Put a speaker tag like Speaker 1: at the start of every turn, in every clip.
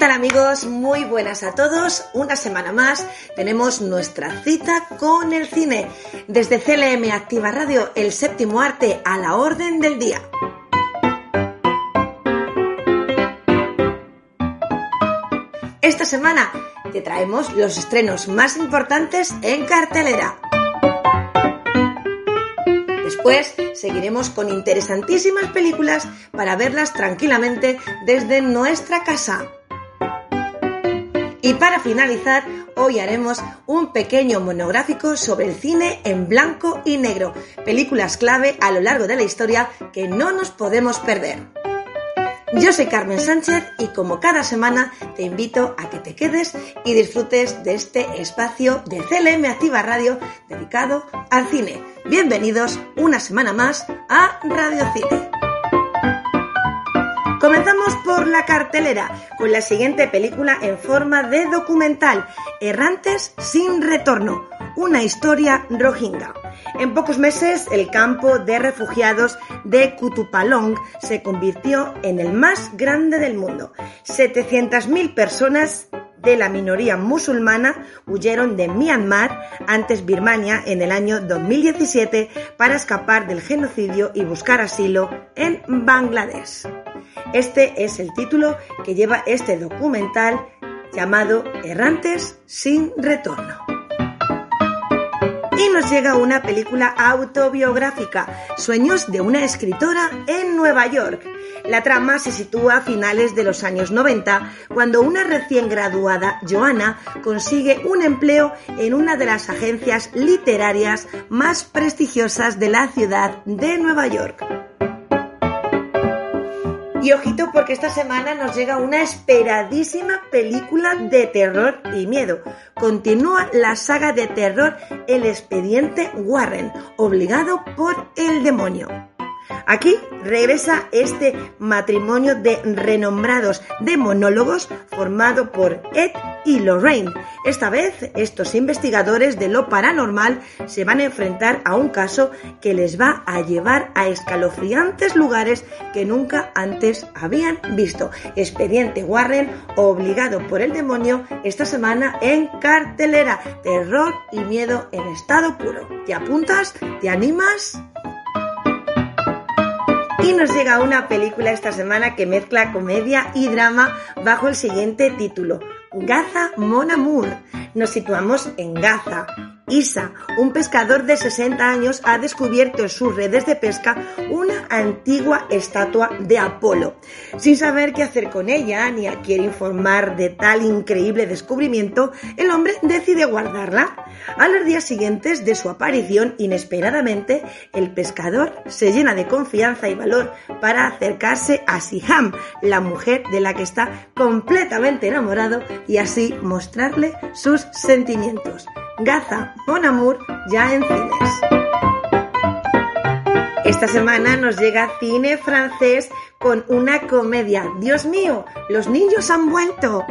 Speaker 1: Tal amigos? Muy buenas a todos. Una semana más tenemos nuestra cita con el cine. Desde CLM Activa Radio, el séptimo arte a la orden del día. Esta semana te traemos los estrenos más importantes en cartelera. Después seguiremos con interesantísimas películas para verlas tranquilamente desde nuestra casa. Y para finalizar, hoy haremos un pequeño monográfico sobre el cine en blanco y negro, películas clave a lo largo de la historia que no nos podemos perder. Yo soy Carmen Sánchez y como cada semana te invito a que te quedes y disfrutes de este espacio de CLM Activa Radio dedicado al cine. Bienvenidos una semana más a Radio Cine. Comenzamos por la cartelera con la siguiente película en forma de documental, Errantes sin retorno, una historia rohingya. En pocos meses, el campo de refugiados de Kutupalong se convirtió en el más grande del mundo. 700.000 personas de la minoría musulmana huyeron de Myanmar, antes Birmania, en el año 2017 para escapar del genocidio y buscar asilo en Bangladesh. Este es el título que lleva este documental llamado Errantes sin retorno. Y nos llega una película autobiográfica, Sueños de una escritora en Nueva York. La trama se sitúa a finales de los años 90, cuando una recién graduada, Joanna, consigue un empleo en una de las agencias literarias más prestigiosas de la ciudad de Nueva York. Y ojito porque esta semana nos llega una esperadísima película de terror y miedo. Continúa la saga de terror El expediente Warren, obligado por el demonio. Aquí regresa este matrimonio de renombrados demonólogos formado por Ed y Lorraine. Esta vez estos investigadores de lo paranormal se van a enfrentar a un caso que les va a llevar a escalofriantes lugares que nunca antes habían visto. Expediente Warren obligado por el demonio esta semana en cartelera. Terror y miedo en estado puro. ¿Te apuntas? ¿Te animas? Y nos llega una película esta semana que mezcla comedia y drama bajo el siguiente título, Gaza Mon Amour. Nos situamos en Gaza, Isa, un pescador de 60 años, ha descubierto en sus redes de pesca una antigua estatua de Apolo. Sin saber qué hacer con ella ni a quién informar de tal increíble descubrimiento, el hombre decide guardarla. A los días siguientes de su aparición, inesperadamente, el pescador se llena de confianza y valor para acercarse a Siham, la mujer de la que está completamente enamorado, y así mostrarle sus sentimientos. Gaza Mon Amour ya en cines. Esta semana nos llega cine francés con una comedia. Dios mío, los niños han vuelto.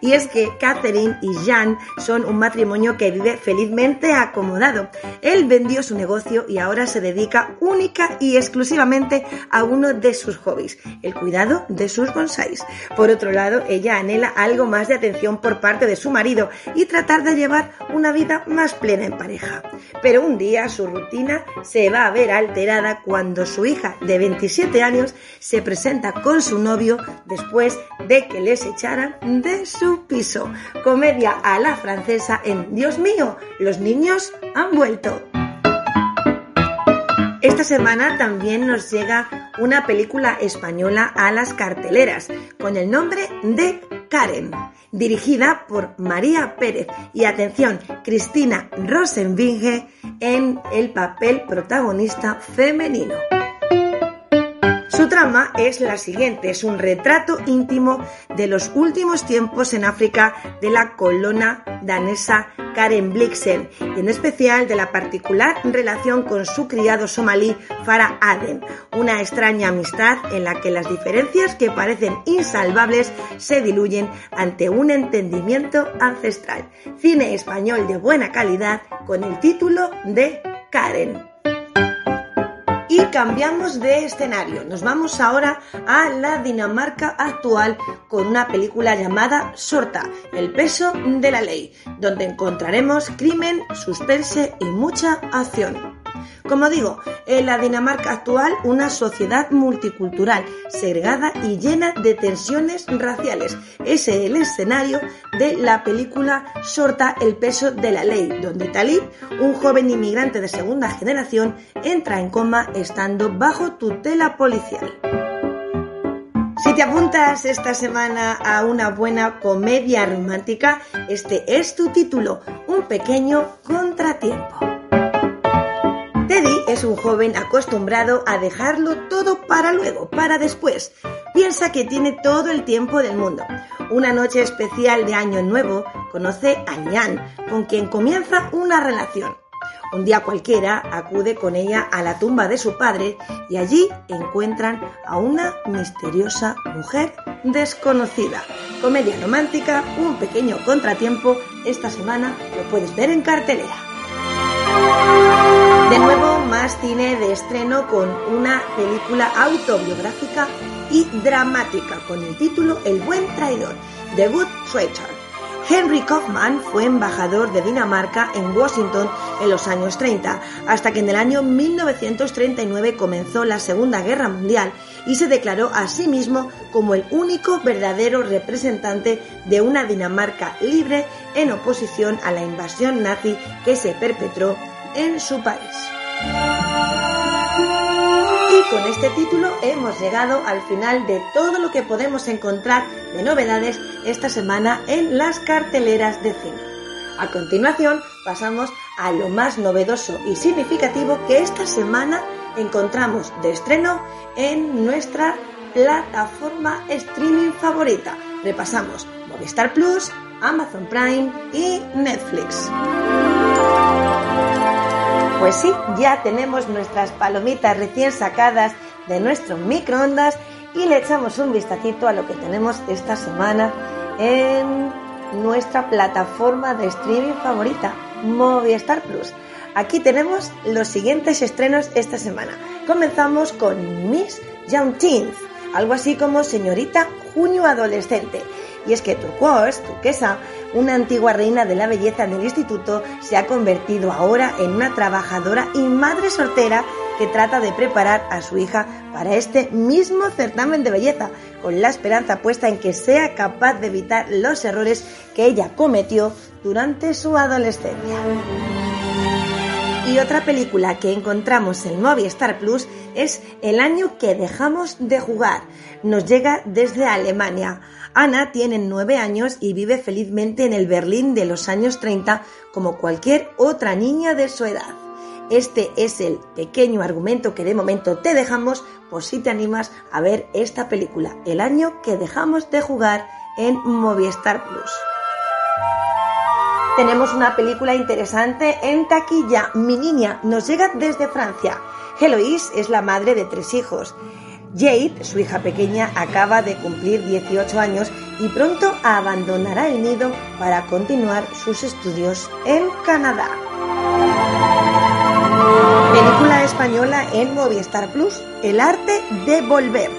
Speaker 1: Y es que Catherine y Jean son un matrimonio que vive felizmente acomodado. Él vendió su negocio y ahora se dedica única y exclusivamente a uno de sus hobbies, el cuidado de sus bonsáis. Por otro lado, ella anhela algo más de atención por parte de su marido y tratar de llevar una vida más plena en pareja. Pero un día su rutina se va a ver alterada cuando su hija de 27 años se presenta presenta con su novio después de que les echaran de su piso. Comedia a la francesa en Dios mío, los niños han vuelto. Esta semana también nos llega una película española a las carteleras con el nombre de Karen, dirigida por María Pérez y atención, Cristina Rosenvinge en el papel protagonista femenino. Su trama es la siguiente, es un retrato íntimo de los últimos tiempos en África de la colona danesa Karen Blixen y en especial de la particular relación con su criado somalí Farah Aden, una extraña amistad en la que las diferencias que parecen insalvables se diluyen ante un entendimiento ancestral. Cine español de buena calidad con el título de Karen. Y cambiamos de escenario. Nos vamos ahora a la Dinamarca actual con una película llamada Sorta, el peso de la ley, donde encontraremos crimen, suspense y mucha acción. Como digo, en la Dinamarca actual, una sociedad multicultural, segregada y llena de tensiones raciales. Ese es el escenario de la película Sorta el peso de la ley, donde Talib, un joven inmigrante de segunda generación, entra en coma estando bajo tutela policial. Si te apuntas esta semana a una buena comedia romántica, este es tu título, Un pequeño contratiempo. Teddy es un joven acostumbrado a dejarlo todo para luego, para después. Piensa que tiene todo el tiempo del mundo. Una noche especial de Año Nuevo conoce a Nian, con quien comienza una relación. Un día cualquiera acude con ella a la tumba de su padre y allí encuentran a una misteriosa mujer desconocida. Comedia romántica, un pequeño contratiempo, esta semana lo puedes ver en cartelera. De nuevo, más cine de estreno con una película autobiográfica y dramática con el título El buen traidor, The Good Traitor. Henry Kaufman fue embajador de Dinamarca en Washington en los años 30, hasta que en el año 1939 comenzó la Segunda Guerra Mundial y se declaró a sí mismo como el único verdadero representante de una Dinamarca libre en oposición a la invasión nazi que se perpetró en su país. Y con este título hemos llegado al final de todo lo que podemos encontrar de novedades esta semana en las carteleras de cine. A continuación pasamos a lo más novedoso y significativo que esta semana encontramos de estreno en nuestra plataforma streaming favorita. Repasamos Movistar Plus, Amazon Prime y Netflix. Pues sí, ya tenemos nuestras palomitas recién sacadas de nuestro microondas y le echamos un vistacito a lo que tenemos esta semana en nuestra plataforma de streaming favorita, Movistar Plus. Aquí tenemos los siguientes estrenos esta semana. Comenzamos con Miss Young Teens, algo así como Señorita Junio Adolescente. Y es que Turquoise, turquesa, una antigua reina de la belleza del instituto, se ha convertido ahora en una trabajadora y madre soltera que trata de preparar a su hija para este mismo certamen de belleza, con la esperanza puesta en que sea capaz de evitar los errores que ella cometió durante su adolescencia. Y otra película que encontramos en Movistar Plus es El año que dejamos de jugar. Nos llega desde Alemania. Ana tiene nueve años y vive felizmente en el Berlín de los años 30 como cualquier otra niña de su edad. Este es el pequeño argumento que de momento te dejamos por si te animas a ver esta película, El año que dejamos de jugar en Movistar Plus tenemos una película interesante en taquilla. Mi niña nos llega desde Francia. Heloise es la madre de tres hijos. Jade, su hija pequeña, acaba de cumplir 18 años y pronto abandonará el nido para continuar sus estudios en Canadá. Película española en Movistar Plus, El arte de volver.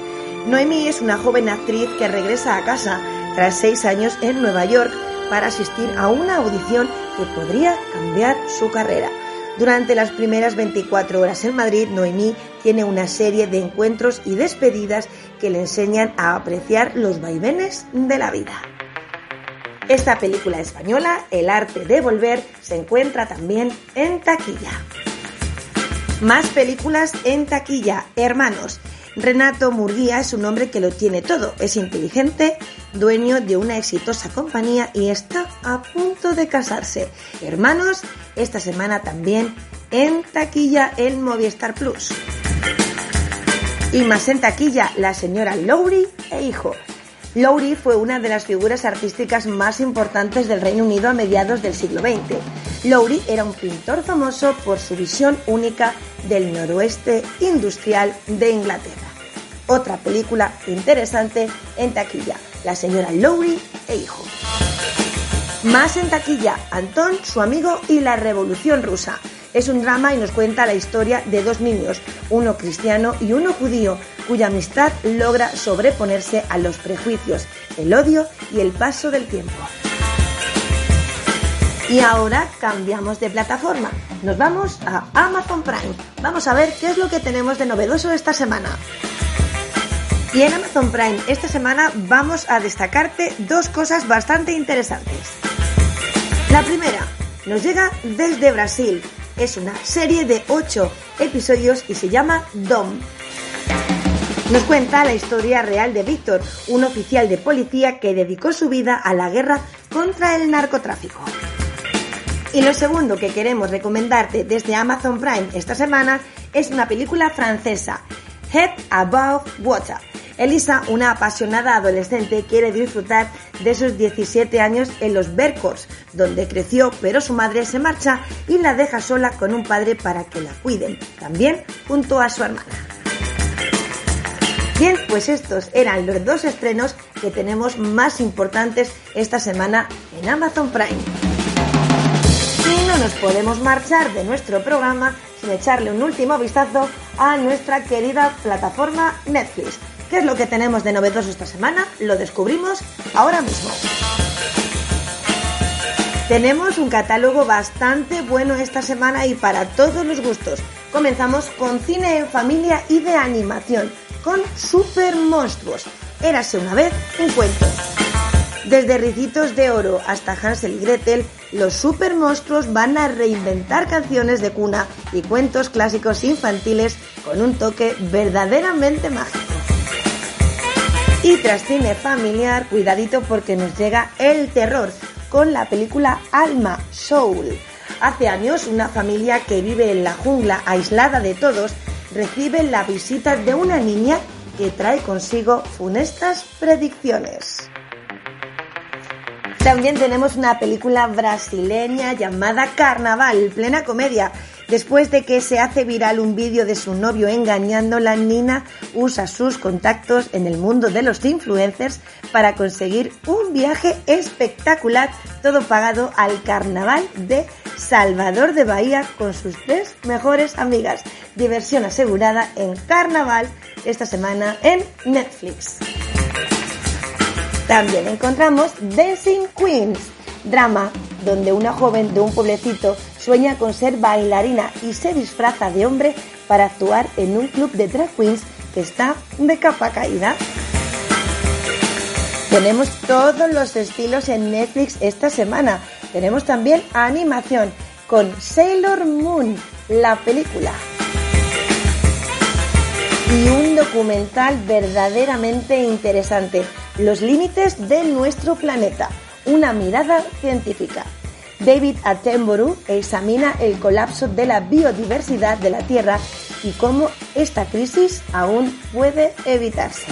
Speaker 1: Noemi es una joven actriz que regresa a casa tras seis años en Nueva York para asistir a una audición que podría cambiar su carrera. Durante las primeras 24 horas en Madrid, Noemí tiene una serie de encuentros y despedidas que le enseñan a apreciar los vaivenes de la vida. Esta película española, El arte de volver, se encuentra también en taquilla. Más películas en taquilla, hermanos. Renato Murguía es un hombre que lo tiene todo, es inteligente, dueño de una exitosa compañía y está a punto de casarse. Hermanos, esta semana también en taquilla el Movistar Plus. Y más en taquilla, la señora Lowry e hijo. Lowry fue una de las figuras artísticas más importantes del Reino Unido a mediados del siglo XX. Lowry era un pintor famoso por su visión única del noroeste industrial de Inglaterra. Otra película interesante en taquilla, La señora Lowry e hijo. Más en taquilla, Antón, su amigo y la Revolución Rusa. Es un drama y nos cuenta la historia de dos niños, uno cristiano y uno judío, cuya amistad logra sobreponerse a los prejuicios, el odio y el paso del tiempo. Y ahora cambiamos de plataforma. Nos vamos a Amazon Prime. Vamos a ver qué es lo que tenemos de novedoso esta semana. Y en Amazon Prime esta semana vamos a destacarte dos cosas bastante interesantes. La primera nos llega desde Brasil es una serie de 8 episodios y se llama Dom. Nos cuenta la historia real de Víctor, un oficial de policía que dedicó su vida a la guerra contra el narcotráfico. Y lo segundo que queremos recomendarte desde Amazon Prime esta semana es una película francesa, Head Above Water Elisa, una apasionada adolescente, quiere disfrutar de sus 17 años en los Bercors, donde creció, pero su madre se marcha y la deja sola con un padre para que la cuiden, también junto a su hermana. Bien, pues estos eran los dos estrenos que tenemos más importantes esta semana en Amazon Prime. Y no nos podemos marchar de nuestro programa sin echarle un último vistazo a nuestra querida plataforma Netflix ¿Qué es lo que tenemos de novedoso esta semana? Lo descubrimos ahora mismo. Tenemos un catálogo bastante bueno esta semana y para todos los gustos. Comenzamos con cine en familia y de animación, con Super Monstruos. Érase una vez un cuento. Desde Ricitos de Oro hasta Hansel y Gretel, los super monstruos van a reinventar canciones de cuna y cuentos clásicos infantiles con un toque verdaderamente mágico. Y tras cine familiar, cuidadito porque nos llega el terror con la película Alma Soul. Hace años una familia que vive en la jungla aislada de todos recibe la visita de una niña que trae consigo funestas predicciones. También tenemos una película brasileña llamada Carnaval, plena comedia, Después de que se hace viral un vídeo de su novio engañándola, Nina usa sus contactos en el mundo de los influencers para conseguir un viaje espectacular, todo pagado al carnaval de Salvador de Bahía con sus tres mejores amigas. Diversión asegurada en carnaval esta semana en Netflix. También encontramos Dancing Queens, drama donde una joven de un pueblecito sueña con ser bailarina y se disfraza de hombre para actuar en un club de drag queens que está de capa caída. Tenemos todos los estilos en Netflix esta semana. Tenemos también animación con Sailor Moon, la película. Y un documental verdaderamente interesante, Los límites de nuestro planeta, una mirada científica. David Attenborough examina el colapso de la biodiversidad de la Tierra y cómo esta crisis aún puede evitarse.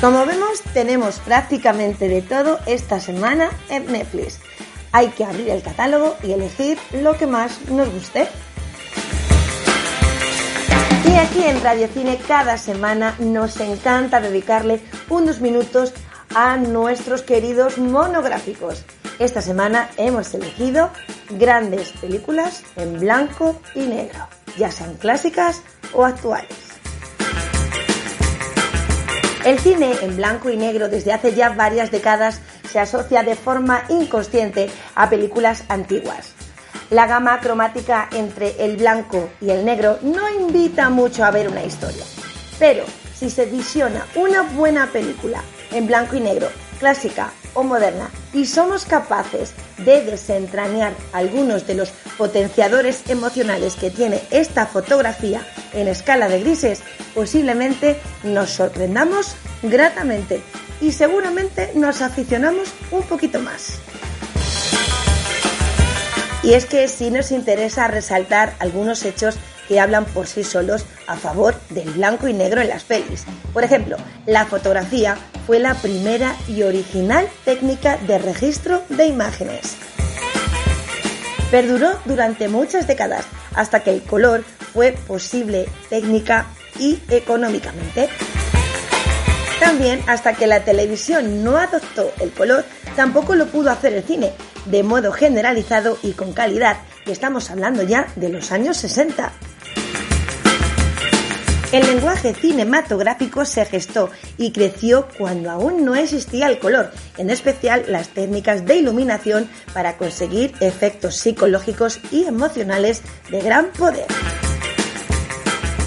Speaker 1: Como vemos, tenemos prácticamente de todo esta semana en Netflix. Hay que abrir el catálogo y elegir lo que más nos guste. Y aquí en Radio Cine cada semana nos encanta dedicarle unos minutos a nuestros queridos monográficos. Esta semana hemos elegido grandes películas en blanco y negro, ya sean clásicas o actuales. El cine en blanco y negro desde hace ya varias décadas se asocia de forma inconsciente a películas antiguas. La gama cromática entre el blanco y el negro no invita mucho a ver una historia, pero si se visiona una buena película en blanco y negro, clásica o moderna, y somos capaces de desentrañar algunos de los potenciadores emocionales que tiene esta fotografía en escala de grises, posiblemente nos sorprendamos gratamente y seguramente nos aficionamos un poquito más. Y es que sí nos interesa resaltar algunos hechos que hablan por sí solos a favor del blanco y negro en las pelis. Por ejemplo, la fotografía fue la primera y original técnica de registro de imágenes. Perduró durante muchas décadas hasta que el color fue posible técnica y económicamente. También hasta que la televisión no adoptó el color, tampoco lo pudo hacer el cine, de modo generalizado y con calidad, y estamos hablando ya de los años 60. El lenguaje cinematográfico se gestó y creció cuando aún no existía el color, en especial las técnicas de iluminación para conseguir efectos psicológicos y emocionales de gran poder.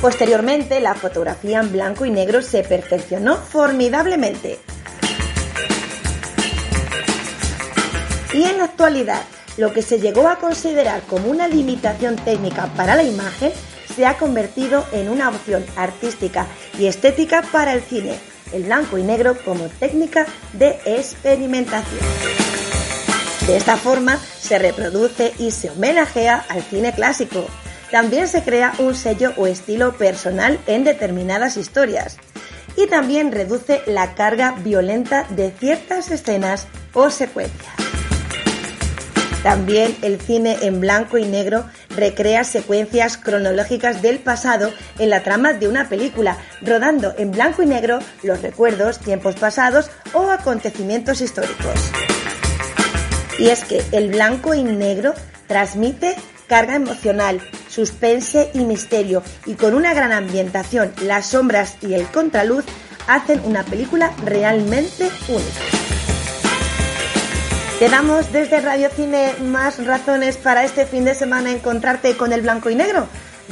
Speaker 1: Posteriormente, la fotografía en blanco y negro se perfeccionó formidablemente. Y en la actualidad, lo que se llegó a considerar como una limitación técnica para la imagen se ha convertido en una opción artística y estética para el cine, el blanco y negro como técnica de experimentación. De esta forma se reproduce y se homenajea al cine clásico. También se crea un sello o estilo personal en determinadas historias. Y también reduce la carga violenta de ciertas escenas o secuencias. También el cine en blanco y negro recrea secuencias cronológicas del pasado en la trama de una película, rodando en blanco y negro los recuerdos, tiempos pasados o acontecimientos históricos. Y es que el blanco y negro transmite carga emocional, suspense y misterio, y con una gran ambientación, las sombras y el contraluz hacen una película realmente única. ¿Te damos desde Radio Cine más razones para este fin de semana encontrarte con el blanco y negro?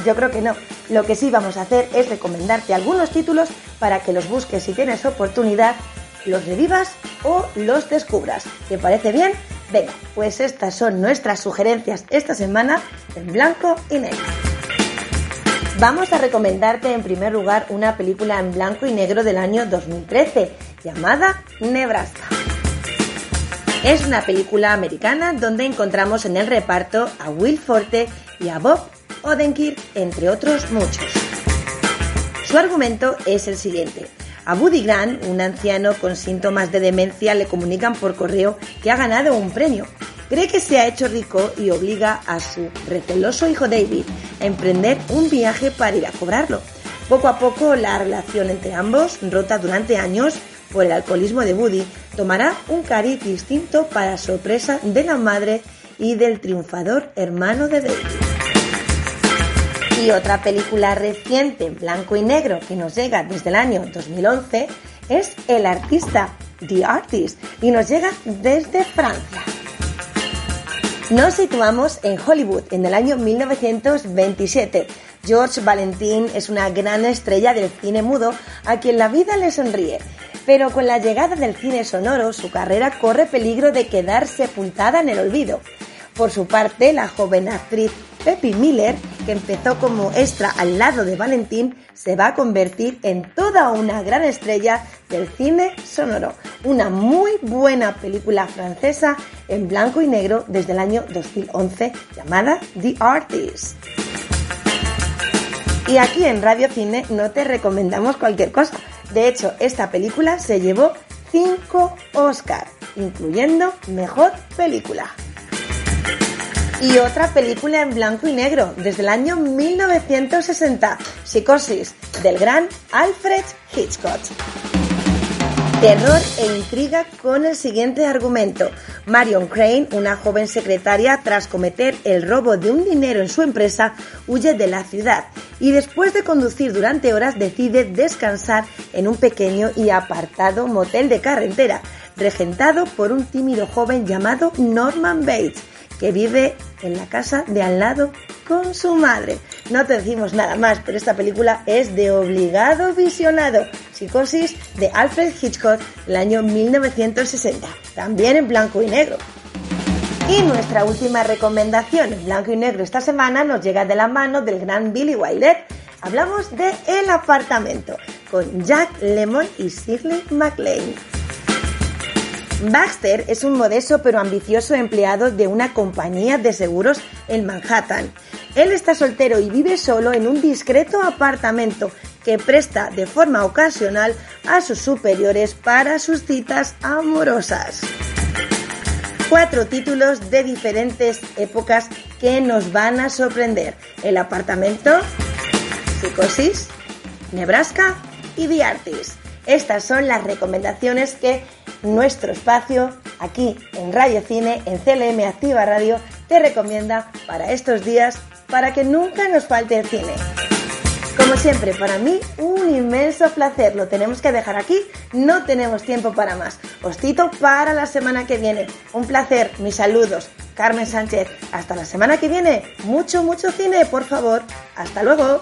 Speaker 1: Yo creo que no. Lo que sí vamos a hacer es recomendarte algunos títulos para que los busques si tienes oportunidad, los revivas o los descubras. ¿Te parece bien? Venga, pues estas son nuestras sugerencias esta semana en blanco y negro. Vamos a recomendarte en primer lugar una película en blanco y negro del año 2013 llamada Nebraska. Es una película americana donde encontramos en el reparto a Will Forte y a Bob Odenkirk, entre otros muchos. Su argumento es el siguiente. A Woody Grant, un anciano con síntomas de demencia, le comunican por correo que ha ganado un premio. Cree que se ha hecho rico y obliga a su receloso hijo David a emprender un viaje para ir a cobrarlo. Poco a poco la relación entre ambos, rota durante años, por el alcoholismo de Woody, tomará un cariz distinto para sorpresa de la madre y del triunfador hermano de David. Y otra película reciente en blanco y negro que nos llega desde el año 2011 es El artista, The Artist, y nos llega desde Francia. Nos situamos en Hollywood en el año 1927. George Valentin es una gran estrella del cine mudo a quien la vida le sonríe pero con la llegada del cine sonoro su carrera corre peligro de quedar sepultada en el olvido. Por su parte, la joven actriz Peppy Miller, que empezó como extra al lado de Valentín, se va a convertir en toda una gran estrella del cine sonoro. Una muy buena película francesa en blanco y negro desde el año 2011 llamada The Artist. Y aquí en Radio Cine no te recomendamos cualquier cosa de hecho, esta película se llevó 5 Oscars, incluyendo Mejor Película. Y otra película en blanco y negro, desde el año 1960, Psicosis, del gran Alfred Hitchcock. Terror e intriga con el siguiente argumento. Marion Crane, una joven secretaria, tras cometer el robo de un dinero en su empresa, huye de la ciudad y después de conducir durante horas decide descansar en un pequeño y apartado motel de carretera, regentado por un tímido joven llamado Norman Bates que vive en la casa de al lado con su madre. No te decimos nada más, pero esta película es de obligado visionado. De Alfred Hitchcock, el año 1960, también en blanco y negro. Y nuestra última recomendación en blanco y negro esta semana nos llega de la mano del gran Billy Wilder. Hablamos de El apartamento con Jack Lemmon y Shirley MacLaine. Baxter es un modesto pero ambicioso empleado de una compañía de seguros en Manhattan. Él está soltero y vive solo en un discreto apartamento que presta de forma ocasional a sus superiores para sus citas amorosas. Cuatro títulos de diferentes épocas que nos van a sorprender. El apartamento, Psicosis, Nebraska y The Artist. Estas son las recomendaciones que nuestro espacio aquí en Radio Cine, en CLM Activa Radio, te recomienda para estos días para que nunca nos falte el cine. Como siempre, para mí un inmenso placer. Lo tenemos que dejar aquí, no tenemos tiempo para más. Os para la semana que viene. Un placer, mis saludos. Carmen Sánchez, hasta la semana que viene. Mucho, mucho cine, por favor. Hasta luego.